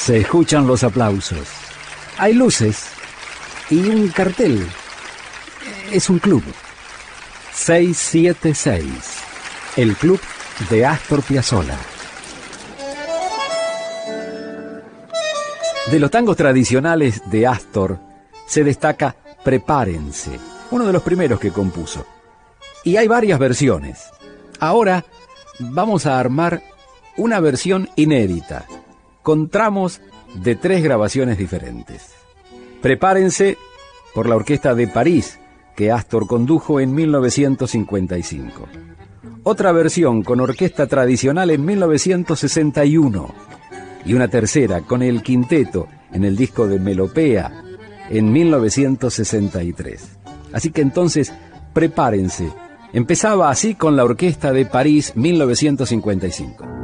Se escuchan los aplausos. Hay luces y un cartel. Es un club. 676. El club de Astor Piazzolla. De los tangos tradicionales de Astor se destaca Prepárense, uno de los primeros que compuso. Y hay varias versiones. Ahora vamos a armar una versión inédita, con tramos de tres grabaciones diferentes. Prepárense por la Orquesta de París, que Astor condujo en 1955. Otra versión con orquesta tradicional en 1961. Y una tercera con el quinteto en el disco de Melopea en 1963. Así que entonces, prepárense. Empezaba así con la Orquesta de París 1955.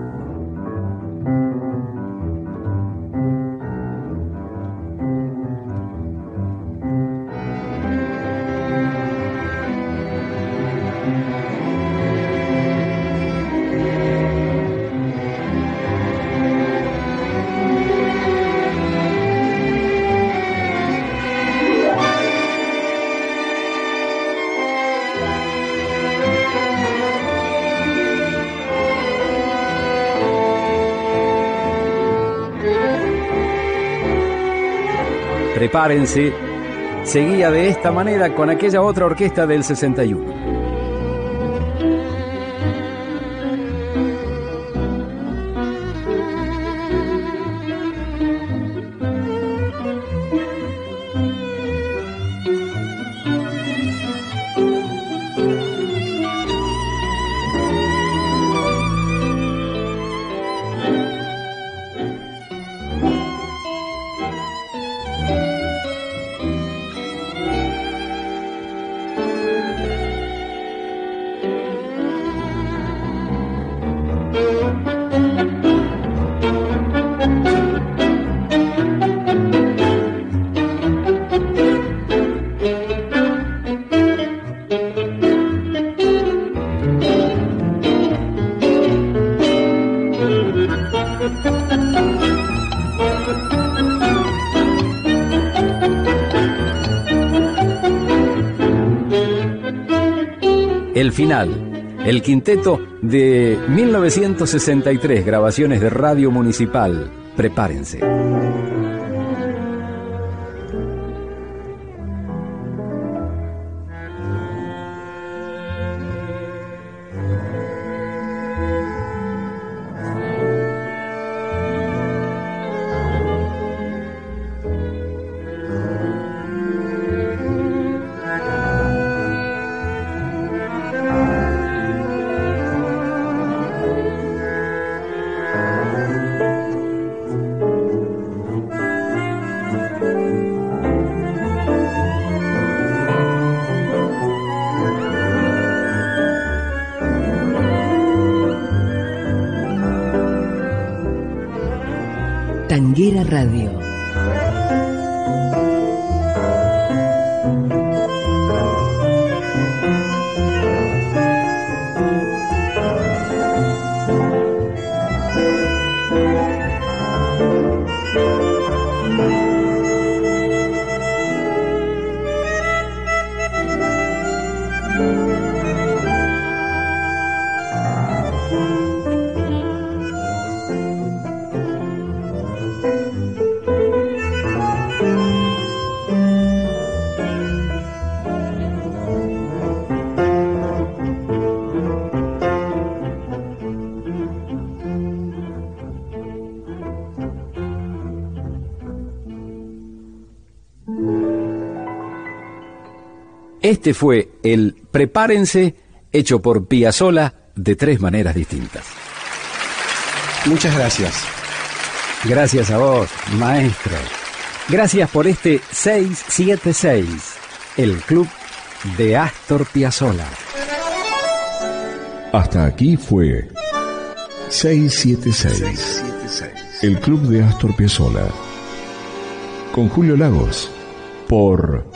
Prepárense, seguía de esta manera con aquella otra orquesta del 61. El final, el quinteto de 1963, grabaciones de Radio Municipal. Prepárense. Tanguera Radio Este fue el Prepárense hecho por Piazzola de tres maneras distintas. Muchas gracias. Gracias a vos, maestro. Gracias por este 676, el club de Astor Piazzolla. Hasta aquí fue 676, el club de Astor Piazzolla. Con Julio Lagos, por